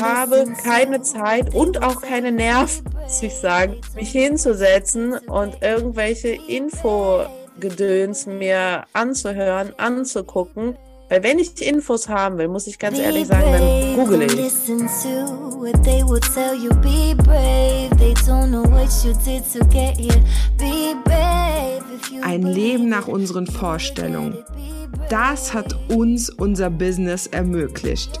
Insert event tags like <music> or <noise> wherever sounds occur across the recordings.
habe keine Zeit und auch keine Nerven, muss ich sagen, mich hinzusetzen und irgendwelche Infogedöns mir anzuhören, anzugucken. Weil wenn ich Infos haben will, muss ich ganz ehrlich sagen, dann google ich. Ein Leben nach unseren Vorstellungen. Das hat uns unser Business ermöglicht.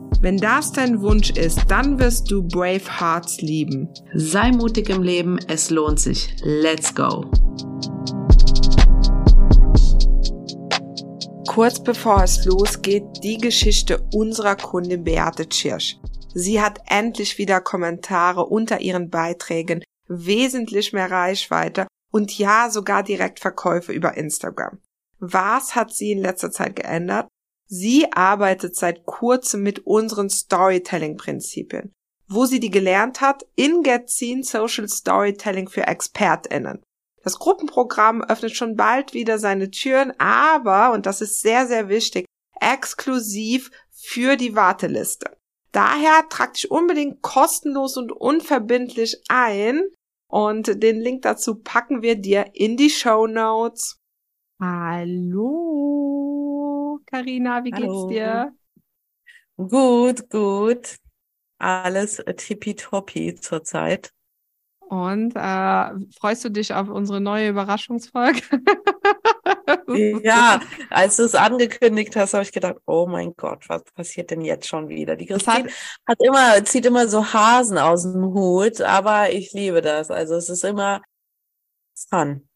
Wenn das dein Wunsch ist, dann wirst du Brave Hearts lieben. Sei mutig im Leben, es lohnt sich. Let's go! Kurz bevor es losgeht, die Geschichte unserer Kundin Beate Tschirsch. Sie hat endlich wieder Kommentare unter ihren Beiträgen, wesentlich mehr Reichweite und ja, sogar Direktverkäufe über Instagram. Was hat sie in letzter Zeit geändert? Sie arbeitet seit kurzem mit unseren Storytelling-Prinzipien, wo sie die gelernt hat in Getzin Social Storytelling für ExpertInnen. Das Gruppenprogramm öffnet schon bald wieder seine Türen, aber, und das ist sehr, sehr wichtig, exklusiv für die Warteliste. Daher trag dich unbedingt kostenlos und unverbindlich ein und den Link dazu packen wir dir in die Show Notes. Hallo, Karina, wie Hallo. geht's dir? Gut, gut. Alles tippitoppi zurzeit. Und äh, freust du dich auf unsere neue Überraschungsfolge? <laughs> ja, als du es angekündigt hast, habe ich gedacht, oh mein Gott, was passiert denn jetzt schon wieder? Die Christine hat, hat immer, zieht immer so Hasen aus dem Hut, aber ich liebe das. Also es ist immer fun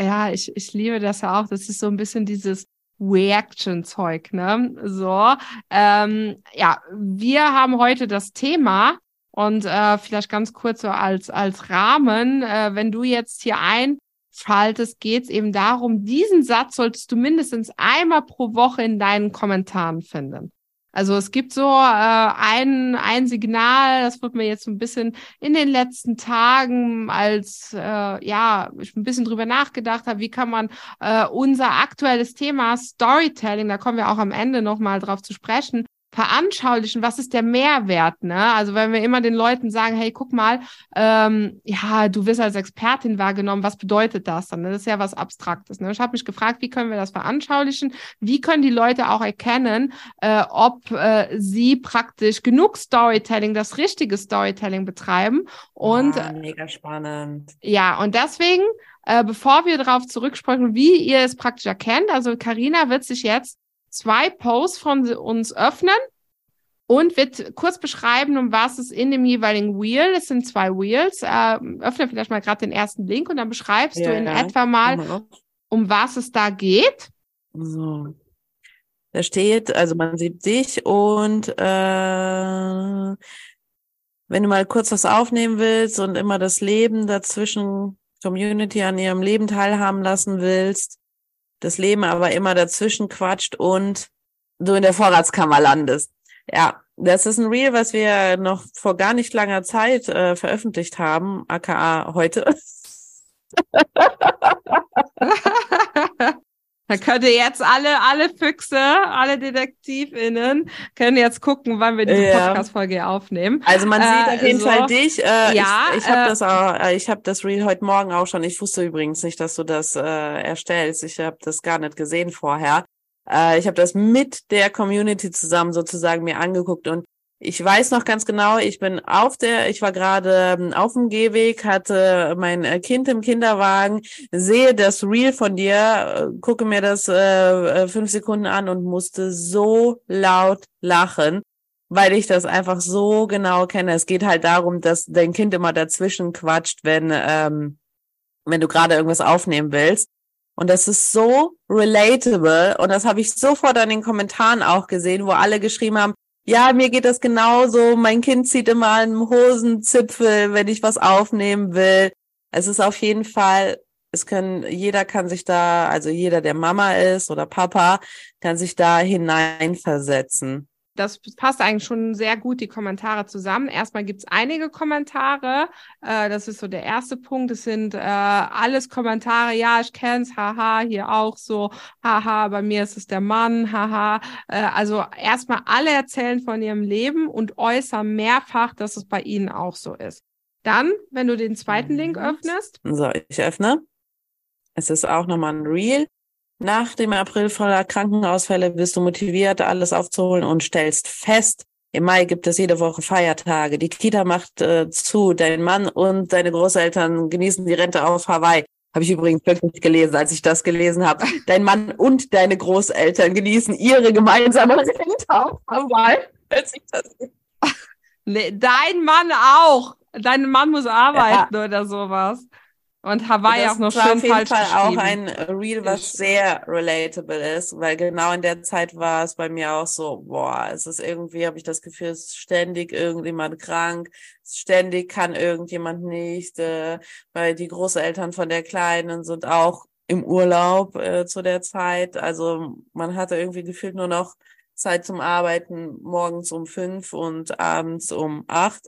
ja, ich, ich liebe das ja auch. Das ist so ein bisschen dieses Reaction-Zeug, ne? So, ähm, ja, wir haben heute das Thema und äh, vielleicht ganz kurz so als, als Rahmen, äh, wenn du jetzt hier einschaltest, geht es eben darum, diesen Satz solltest du mindestens einmal pro Woche in deinen Kommentaren finden. Also es gibt so äh, ein, ein Signal, das wird mir jetzt so ein bisschen in den letzten Tagen, als äh, ja, ich ein bisschen drüber nachgedacht habe, wie kann man äh, unser aktuelles Thema Storytelling, da kommen wir auch am Ende nochmal drauf zu sprechen, veranschaulichen, was ist der Mehrwert, ne? Also wenn wir immer den Leuten sagen, hey, guck mal, ähm, ja, du wirst als Expertin wahrgenommen, was bedeutet das dann? Das ist ja was Abstraktes. Ne? Ich habe mich gefragt, wie können wir das veranschaulichen? Wie können die Leute auch erkennen, äh, ob äh, sie praktisch genug Storytelling, das richtige Storytelling betreiben? Und ah, mega spannend. Ja, und deswegen äh, bevor wir darauf zurücksprechen, wie ihr es praktisch erkennt, also Karina wird sich jetzt zwei Posts von uns öffnen und wird kurz beschreiben, um was es in dem jeweiligen Wheel, es sind zwei Wheels, äh, öffne vielleicht mal gerade den ersten Link und dann beschreibst ja, du in ja. etwa mal, um was es da geht. So. Da steht, also man sieht dich und äh, wenn du mal kurz was aufnehmen willst und immer das Leben dazwischen Community an ihrem Leben teilhaben lassen willst, das Leben aber immer dazwischen quatscht und du in der Vorratskammer landest. Ja, das ist ein Reel, was wir noch vor gar nicht langer Zeit äh, veröffentlicht haben, aka heute. <laughs> <laughs> Da könnt ihr jetzt alle, alle Füchse, alle DetektivInnen können jetzt gucken, wann wir diese ja. Podcast-Folge aufnehmen. Also man sieht äh, auf jeden so, Fall dich. Äh, ja, ich, ich habe äh, das auch, äh, ich habe das Reel heute Morgen auch schon. Ich wusste übrigens nicht, dass du das äh, erstellst. Ich habe das gar nicht gesehen vorher. Äh, ich habe das mit der Community zusammen sozusagen mir angeguckt und ich weiß noch ganz genau, ich bin auf der, ich war gerade ähm, auf dem Gehweg, hatte mein äh, Kind im Kinderwagen, sehe das Reel von dir, äh, gucke mir das äh, äh, fünf Sekunden an und musste so laut lachen, weil ich das einfach so genau kenne. Es geht halt darum, dass dein Kind immer dazwischen quatscht, wenn, ähm, wenn du gerade irgendwas aufnehmen willst. Und das ist so relatable. Und das habe ich sofort an den Kommentaren auch gesehen, wo alle geschrieben haben, Ja, mir geht das genauso. Mein Kind zieht immer einen Hosenzipfel, wenn ich was aufnehmen will. Es ist auf jeden Fall, es können, jeder kann sich da, also jeder, der Mama ist oder Papa, kann sich da hineinversetzen das passt eigentlich schon sehr gut, die Kommentare zusammen. Erstmal gibt's einige Kommentare. Äh, das ist so der erste Punkt. Es sind äh, alles Kommentare, ja, ich kenn's, haha, hier auch so, haha, bei mir ist es der Mann, haha. Äh, also erstmal alle erzählen von ihrem Leben und äußern mehrfach, dass es bei ihnen auch so ist. Dann, wenn du den zweiten Link mhm. öffnest. So, ich öffne. Es ist auch nochmal ein Reel. Nach dem April voller Krankenausfälle bist du motiviert, alles aufzuholen und stellst fest, im Mai gibt es jede Woche Feiertage. Die Kita macht äh, zu. Dein Mann und deine Großeltern genießen die Rente auf Hawaii. Habe ich übrigens wirklich gelesen, als ich das gelesen habe. Dein Mann und deine Großeltern genießen ihre gemeinsame Rente auf Hawaii. Hört sich das nee, dein Mann auch. Dein Mann muss arbeiten ja. oder sowas. Und Hawaii das auch noch schön auf jeden Fall auch ein Reel, was sehr relatable ist, weil genau in der Zeit war es bei mir auch so, boah, es ist irgendwie, habe ich das Gefühl, es ist ständig irgendjemand krank, ständig kann irgendjemand nicht, äh, weil die Großeltern von der Kleinen sind auch im Urlaub äh, zu der Zeit. Also man hatte irgendwie gefühlt nur noch Zeit zum Arbeiten morgens um fünf und abends um acht.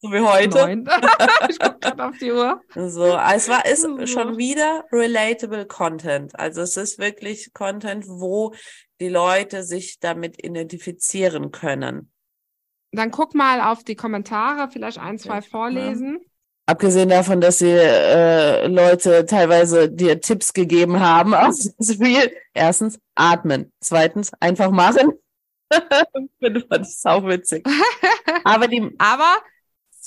So wie heute. <laughs> ich gucke gerade auf die Uhr. So, es war ist schon wieder relatable Content. Also es ist wirklich Content, wo die Leute sich damit identifizieren können. Dann guck mal auf die Kommentare, vielleicht ein, zwei vorlesen. Ja. Abgesehen davon, dass sie äh, Leute teilweise dir Tipps gegeben haben <laughs> aus das Spiel. Erstens, atmen. Zweitens, einfach machen. <laughs> Finde ich sau witzig. Aber die, aber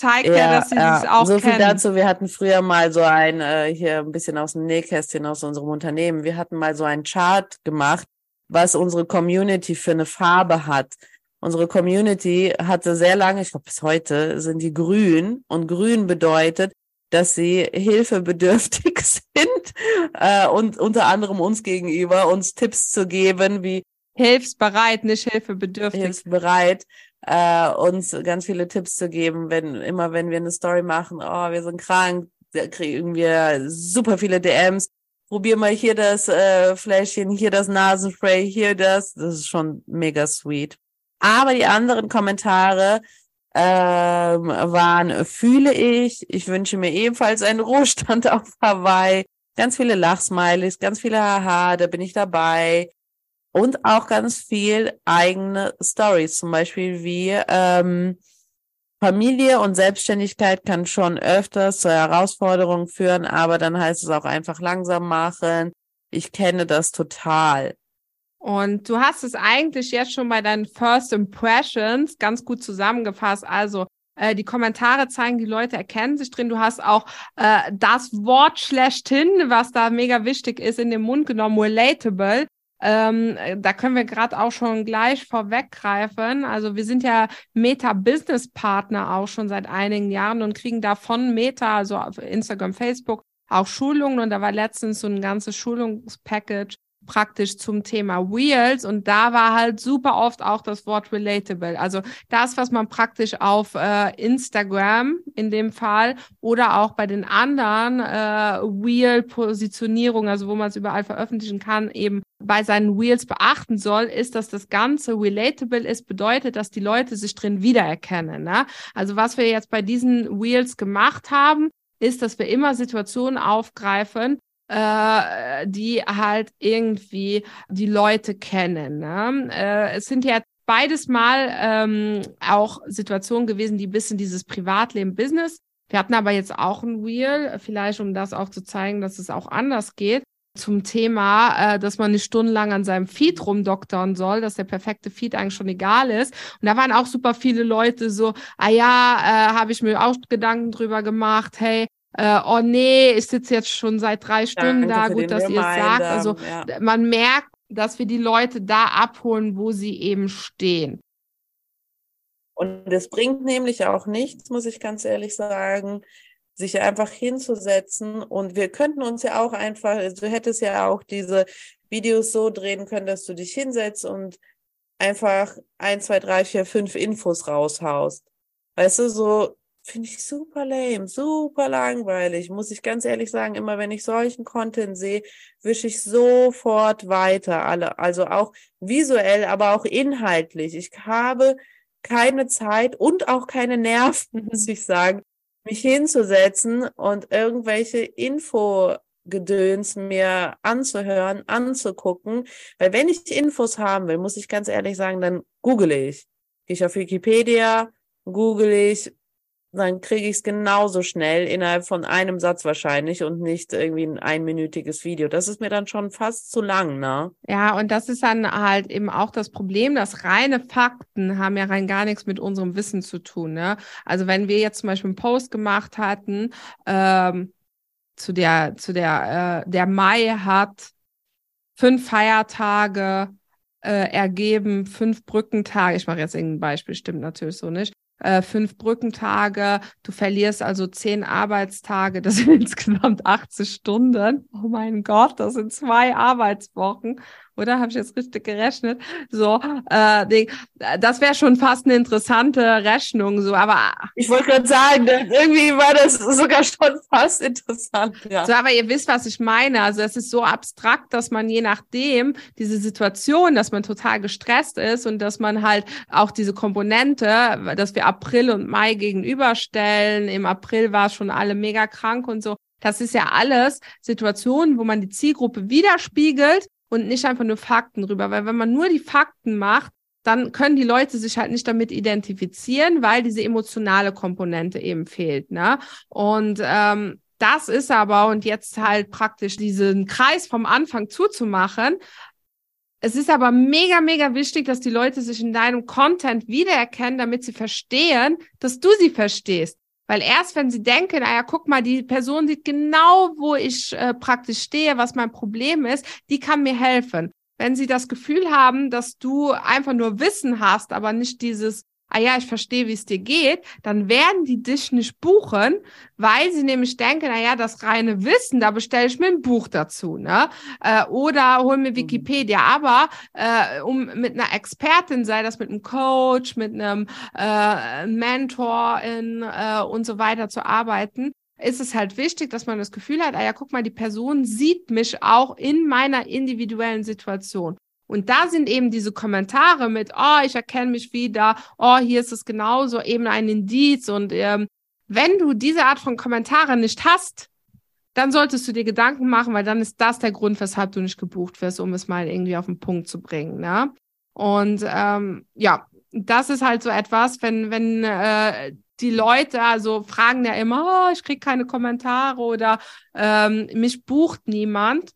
zeigt ja, ja dass sie ja. sich auch so viel dazu. Wir hatten früher mal so ein äh, hier ein bisschen aus dem Nähkästchen aus unserem Unternehmen. Wir hatten mal so ein Chart gemacht, was unsere Community für eine Farbe hat. Unsere Community hatte sehr lange, ich glaube bis heute, sind die grün und grün bedeutet, dass sie hilfebedürftig <laughs> sind äh, und unter anderem uns gegenüber uns Tipps zu geben, wie hilfsbereit, nicht hilfebedürftig. Hilfsbereit, äh, uns ganz viele Tipps zu geben, wenn immer wenn wir eine Story machen, oh, wir sind krank, da kriegen wir super viele DMs. Probier mal hier das äh, Fläschchen, hier das Nasenspray, hier das. Das ist schon mega sweet. Aber die anderen Kommentare ähm, waren, fühle ich, ich wünsche mir ebenfalls einen Ruhestand auf Hawaii. Ganz viele Lachsmileys, ganz viele Haha, da bin ich dabei und auch ganz viel eigene Stories, zum Beispiel wie ähm, Familie und Selbstständigkeit kann schon öfters zur Herausforderung führen, aber dann heißt es auch einfach langsam machen. Ich kenne das total. Und du hast es eigentlich jetzt schon bei deinen First Impressions ganz gut zusammengefasst. Also äh, die Kommentare zeigen, die Leute erkennen sich drin. Du hast auch äh, das Wort schlechthin, was da mega wichtig ist, in den Mund genommen, relatable. Ähm, da können wir gerade auch schon gleich vorweggreifen. Also wir sind ja Meta-Business-Partner auch schon seit einigen Jahren und kriegen da von Meta, also auf Instagram, Facebook, auch Schulungen. Und da war letztens so ein ganzes Schulungspackage praktisch zum Thema Wheels und da war halt super oft auch das Wort relatable. Also das, was man praktisch auf äh, Instagram in dem Fall oder auch bei den anderen äh, Wheel-Positionierungen, also wo man es überall veröffentlichen kann, eben bei seinen Wheels beachten soll, ist, dass das Ganze relatable ist, bedeutet, dass die Leute sich drin wiedererkennen. Ne? Also was wir jetzt bei diesen Wheels gemacht haben, ist, dass wir immer Situationen aufgreifen, äh, die halt irgendwie die Leute kennen. Ne? Äh, es sind ja beides mal ähm, auch Situationen gewesen, die ein bisschen dieses Privatleben, Business. Wir hatten aber jetzt auch ein Wheel, vielleicht um das auch zu zeigen, dass es auch anders geht zum Thema, äh, dass man nicht stundenlang an seinem Feed rumdoktern soll, dass der perfekte Feed eigentlich schon egal ist. Und da waren auch super viele Leute so, ah ja, äh, habe ich mir auch Gedanken drüber gemacht, hey, äh, oh nee, ich sitze jetzt schon seit drei Stunden Danke da, gut, dass ihr es sagt. Also ja. man merkt, dass wir die Leute da abholen, wo sie eben stehen. Und es bringt nämlich auch nichts, muss ich ganz ehrlich sagen, sich einfach hinzusetzen. Und wir könnten uns ja auch einfach, du hättest ja auch diese Videos so drehen können, dass du dich hinsetzt und einfach ein, zwei, drei, vier, fünf Infos raushaust. Weißt du, so finde ich super lame, super langweilig, muss ich ganz ehrlich sagen. Immer wenn ich solchen Content sehe, wische ich sofort weiter. Alle, also auch visuell, aber auch inhaltlich. Ich habe keine Zeit und auch keine Nerven, <laughs> muss ich sagen, mich hinzusetzen und irgendwelche Infogedöns mir anzuhören, anzugucken. Weil wenn ich Infos haben will, muss ich ganz ehrlich sagen, dann google ich. Gehe ich auf Wikipedia, google ich, dann kriege ich es genauso schnell innerhalb von einem Satz wahrscheinlich und nicht irgendwie ein einminütiges Video. Das ist mir dann schon fast zu lang, ne? Ja, und das ist dann halt eben auch das Problem, dass reine Fakten haben ja rein gar nichts mit unserem Wissen zu tun, ne? Also wenn wir jetzt zum Beispiel einen Post gemacht hatten, ähm, zu der, zu der, äh, der Mai hat fünf Feiertage äh, ergeben, fünf Brückentage. Ich mache jetzt irgendein Beispiel, stimmt natürlich so nicht äh, fünf Brückentage, du verlierst also zehn Arbeitstage, das sind <laughs> insgesamt 80 Stunden. Oh mein Gott, das sind zwei Arbeitswochen oder? Habe ich jetzt richtig gerechnet? So, äh, das wäre schon fast eine interessante Rechnung, so, aber. Ich wollte gerade sagen, irgendwie war das sogar schon fast interessant, ja. So, aber ihr wisst, was ich meine. Also, es ist so abstrakt, dass man je nachdem diese Situation, dass man total gestresst ist und dass man halt auch diese Komponente, dass wir April und Mai gegenüberstellen. Im April war schon alle mega krank und so. Das ist ja alles Situationen, wo man die Zielgruppe widerspiegelt und nicht einfach nur Fakten rüber, weil wenn man nur die Fakten macht, dann können die Leute sich halt nicht damit identifizieren, weil diese emotionale Komponente eben fehlt. Ne? Und ähm, das ist aber, und jetzt halt praktisch diesen Kreis vom Anfang zuzumachen, es ist aber mega, mega wichtig, dass die Leute sich in deinem Content wiedererkennen, damit sie verstehen, dass du sie verstehst. Weil erst wenn sie denken, naja, guck mal, die Person sieht genau, wo ich äh, praktisch stehe, was mein Problem ist, die kann mir helfen. Wenn sie das Gefühl haben, dass du einfach nur Wissen hast, aber nicht dieses ah ja, ich verstehe, wie es dir geht, dann werden die dich nicht buchen, weil sie nämlich denken, na ja, das reine Wissen, da bestelle ich mir ein Buch dazu, ne? Äh, oder hol mir mhm. Wikipedia. Aber äh, um mit einer Expertin, sei das mit einem Coach, mit einem äh, Mentor in, äh, und so weiter zu arbeiten, ist es halt wichtig, dass man das Gefühl hat, ah ja, guck mal, die Person sieht mich auch in meiner individuellen Situation. Und da sind eben diese Kommentare mit, oh, ich erkenne mich wieder, oh, hier ist es genauso, eben ein Indiz. Und ähm, wenn du diese Art von Kommentare nicht hast, dann solltest du dir Gedanken machen, weil dann ist das der Grund, weshalb du nicht gebucht wirst, um es mal irgendwie auf den Punkt zu bringen. Ne? Und ähm, ja, das ist halt so etwas, wenn, wenn äh, die Leute also fragen ja immer, oh, ich kriege keine Kommentare oder ähm, mich bucht niemand.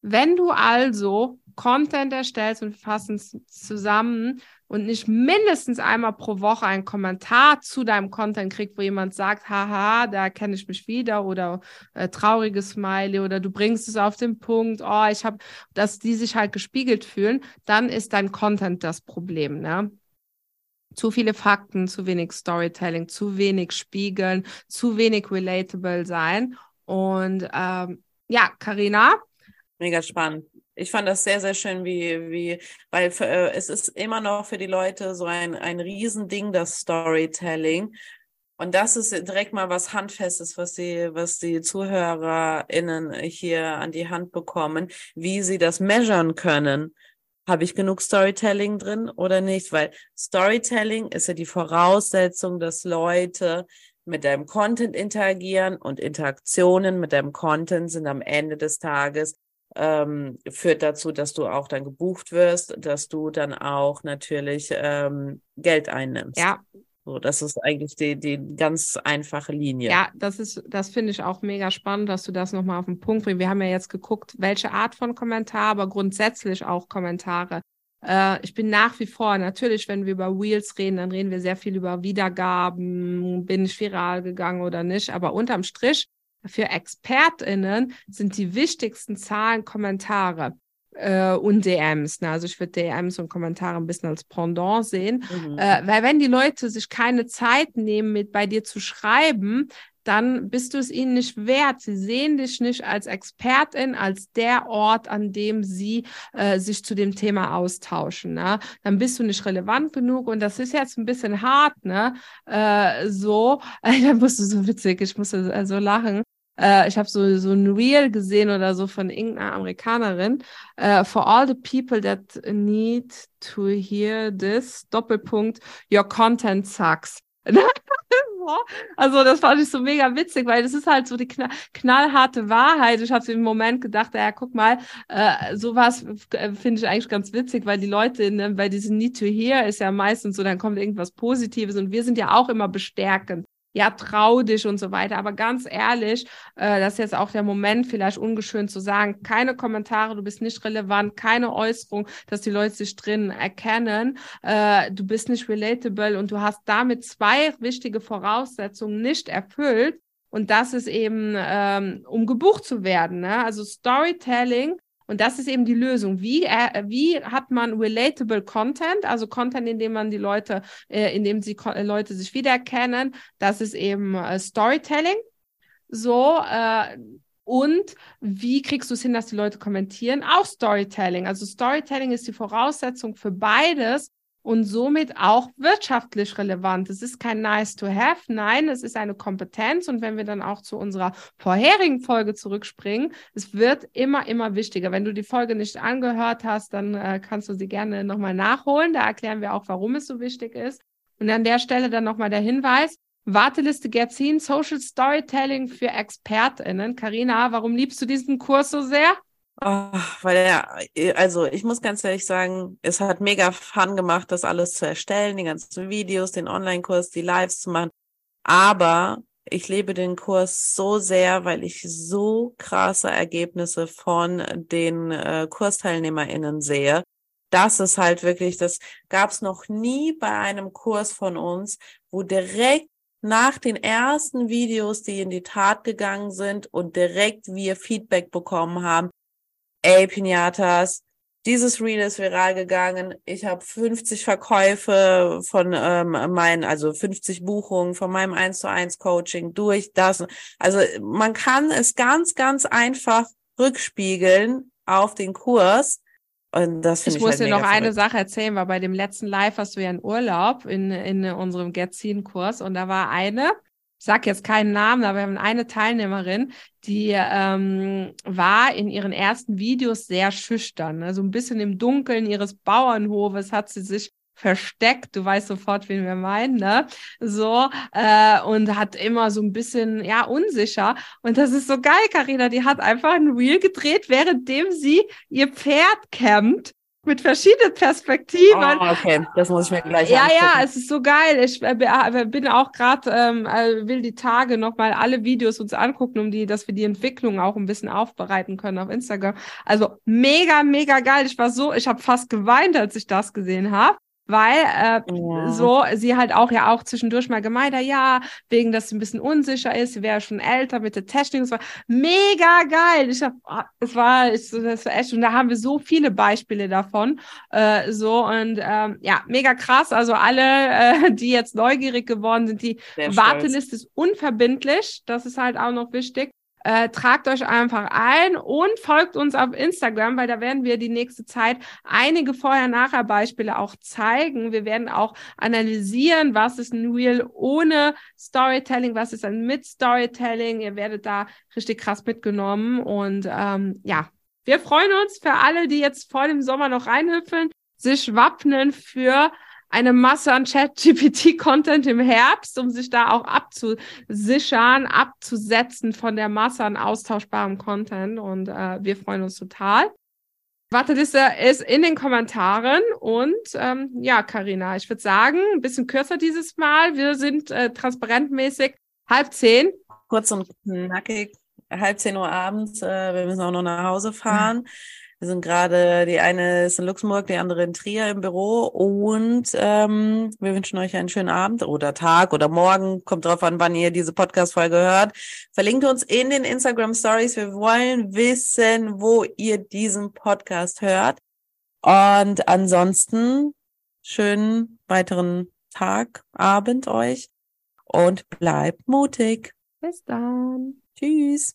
Wenn du also Content erstellst und fassen es zusammen und nicht mindestens einmal pro Woche einen Kommentar zu deinem Content kriegt, wo jemand sagt, haha, da kenne ich mich wieder oder äh, trauriges Smiley oder du bringst es auf den Punkt, oh, ich habe, dass die sich halt gespiegelt fühlen, dann ist dein Content das Problem, ne? Zu viele Fakten, zu wenig Storytelling, zu wenig Spiegeln, zu wenig relatable sein. Und ähm, ja, Karina. Mega spannend ich fand das sehr, sehr schön, wie, wie, weil für, äh, es ist immer noch für die Leute so ein, ein Riesending, das Storytelling. Und das ist direkt mal was Handfestes, was die, was die ZuhörerInnen hier an die Hand bekommen, wie sie das measuren können. Habe ich genug Storytelling drin oder nicht? Weil Storytelling ist ja die Voraussetzung, dass Leute mit deinem Content interagieren und Interaktionen mit deinem Content sind am Ende des Tages ähm, führt dazu, dass du auch dann gebucht wirst, dass du dann auch natürlich ähm, Geld einnimmst. Ja. So, das ist eigentlich die, die ganz einfache Linie. Ja, das ist, das finde ich auch mega spannend, dass du das nochmal auf den Punkt bringst. Wir haben ja jetzt geguckt, welche Art von Kommentar, aber grundsätzlich auch Kommentare. Äh, ich bin nach wie vor, natürlich, wenn wir über Wheels reden, dann reden wir sehr viel über Wiedergaben, bin ich viral gegangen oder nicht, aber unterm Strich für ExpertInnen sind die wichtigsten Zahlen Kommentare äh, und DMs. Ne? Also ich würde DMs und Kommentare ein bisschen als Pendant sehen. Mhm. Äh, weil wenn die Leute sich keine Zeit nehmen, mit bei dir zu schreiben, dann bist du es ihnen nicht wert. Sie sehen dich nicht als Expertin, als der Ort, an dem sie äh, sich zu dem Thema austauschen. Ne? Dann bist du nicht relevant genug und das ist jetzt ein bisschen hart, ne? Äh, so, äh, <laughs> da musst du so witzig, ich musste so lachen. Äh, ich habe so, so ein Reel gesehen oder so von irgendeiner Amerikanerin. Uh, for all the people that need to hear this, Doppelpunkt, your content sucks. <laughs> Also das fand ich so mega witzig, weil das ist halt so die knall knallharte Wahrheit. Ich habe im Moment gedacht, ja, guck mal, äh, sowas äh, finde ich eigentlich ganz witzig, weil die Leute ne, bei diesem Need to Hear ist ja meistens so, dann kommt irgendwas Positives und wir sind ja auch immer bestärkend ja, trau dich und so weiter. Aber ganz ehrlich, äh, das ist jetzt auch der Moment, vielleicht ungeschön zu sagen, keine Kommentare, du bist nicht relevant, keine Äußerung, dass die Leute sich drin erkennen, äh, du bist nicht relatable und du hast damit zwei wichtige Voraussetzungen nicht erfüllt. Und das ist eben, ähm, um gebucht zu werden. Ne? Also Storytelling und das ist eben die Lösung. Wie, äh, wie hat man relatable Content, also Content, in dem man die Leute, äh, in dem sie äh, Leute sich wiedererkennen. Das ist eben äh, Storytelling. So, äh, und wie kriegst du es hin, dass die Leute kommentieren? Auch Storytelling. Also Storytelling ist die Voraussetzung für beides und somit auch wirtschaftlich relevant. Es ist kein nice to have, nein, es ist eine Kompetenz. Und wenn wir dann auch zu unserer vorherigen Folge zurückspringen, es wird immer, immer wichtiger. Wenn du die Folge nicht angehört hast, dann äh, kannst du sie gerne nochmal nachholen. Da erklären wir auch, warum es so wichtig ist. Und an der Stelle dann nochmal der Hinweis, Warteliste Gerzin, Social Storytelling für ExpertInnen. Karina, warum liebst du diesen Kurs so sehr? Oh, weil er, äh, also ich muss ganz ehrlich sagen, es hat mega Fun gemacht, das alles zu erstellen, die ganzen Videos, den Online-Kurs, die Lives zu machen. Aber ich lebe den Kurs so sehr, weil ich so krasse Ergebnisse von den äh, KursteilnehmerInnen sehe. Das ist halt wirklich, das gab es noch nie bei einem Kurs von uns, wo direkt nach den ersten Videos, die in die Tat gegangen sind und direkt wir Feedback bekommen haben, ey, Pinatas, dieses Reel ist viral gegangen. Ich habe 50 Verkäufe von ähm, meinen, also 50 Buchungen von meinem 1 zu 1 Coaching durch das. Also man kann es ganz, ganz einfach rückspiegeln auf den Kurs. Und das ich, ich muss halt dir noch verrückt. eine Sache erzählen, weil bei dem letzten Live hast du ja einen Urlaub in, in unserem Getzin-Kurs und da war eine, ich sage jetzt keinen Namen, aber wir haben eine Teilnehmerin, die ähm, war in ihren ersten Videos sehr schüchtern. Also ein bisschen im Dunkeln ihres Bauernhofes hat sie sich versteckt, du weißt sofort, wen wir meinen, ne? So, äh, und hat immer so ein bisschen, ja, unsicher. Und das ist so geil, Karina, die hat einfach ein Reel gedreht, währenddem sie ihr Pferd campt mit verschiedenen Perspektiven. Oh, okay, das muss ich mir gleich Ja, angucken. ja, es ist so geil. Ich äh, äh, bin auch gerade, ähm, äh, will die Tage nochmal alle Videos uns angucken, um die, dass wir die Entwicklung auch ein bisschen aufbereiten können auf Instagram. Also mega, mega geil. Ich war so, ich habe fast geweint, als ich das gesehen habe weil äh, ja. so sie halt auch ja auch zwischendurch mal gemeint hat, ja, wegen dass sie ein bisschen unsicher ist, sie wäre schon älter mit der Testing, es war mega geil. Ich hab, ah, es war, ich, das war echt und da haben wir so viele Beispiele davon, äh, so und ähm, ja, mega krass. Also alle, äh, die jetzt neugierig geworden sind, die Sehr Warteliste stolz. ist unverbindlich, das ist halt auch noch wichtig. Äh, tragt euch einfach ein und folgt uns auf Instagram, weil da werden wir die nächste Zeit einige Vorher-Nachher-Beispiele auch zeigen. Wir werden auch analysieren, was ist ein Reel ohne Storytelling, was ist ein mit Storytelling. Ihr werdet da richtig krass mitgenommen und ähm, ja, wir freuen uns für alle, die jetzt vor dem Sommer noch reinhüpfeln, sich wappnen für eine Masse an Chat-GPT-Content <laughs> im Herbst, um sich da auch abzusichern, abzusetzen von der Masse an austauschbarem Content. Und äh, wir freuen uns total. Warteliste ist in den Kommentaren und ähm, ja, Karina, ich würde sagen, ein bisschen kürzer dieses Mal. Wir sind äh, transparentmäßig halb zehn. Kurz und knackig, halb zehn Uhr abends. Äh, wir müssen auch noch nach Hause fahren. Ja. Wir sind gerade, die eine ist in Luxemburg, die andere in Trier im Büro und ähm, wir wünschen euch einen schönen Abend oder Tag oder Morgen. Kommt drauf an, wann ihr diese Podcast-Folge hört. Verlinkt uns in den Instagram Stories. Wir wollen wissen, wo ihr diesen Podcast hört. Und ansonsten schönen weiteren Tag, Abend euch und bleibt mutig. Bis dann. Tschüss.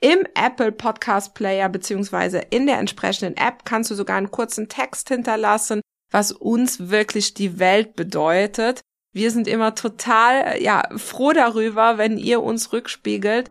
Im Apple Podcast Player beziehungsweise in der entsprechenden App kannst du sogar einen kurzen Text hinterlassen, was uns wirklich die Welt bedeutet. Wir sind immer total ja froh darüber, wenn ihr uns rückspiegelt,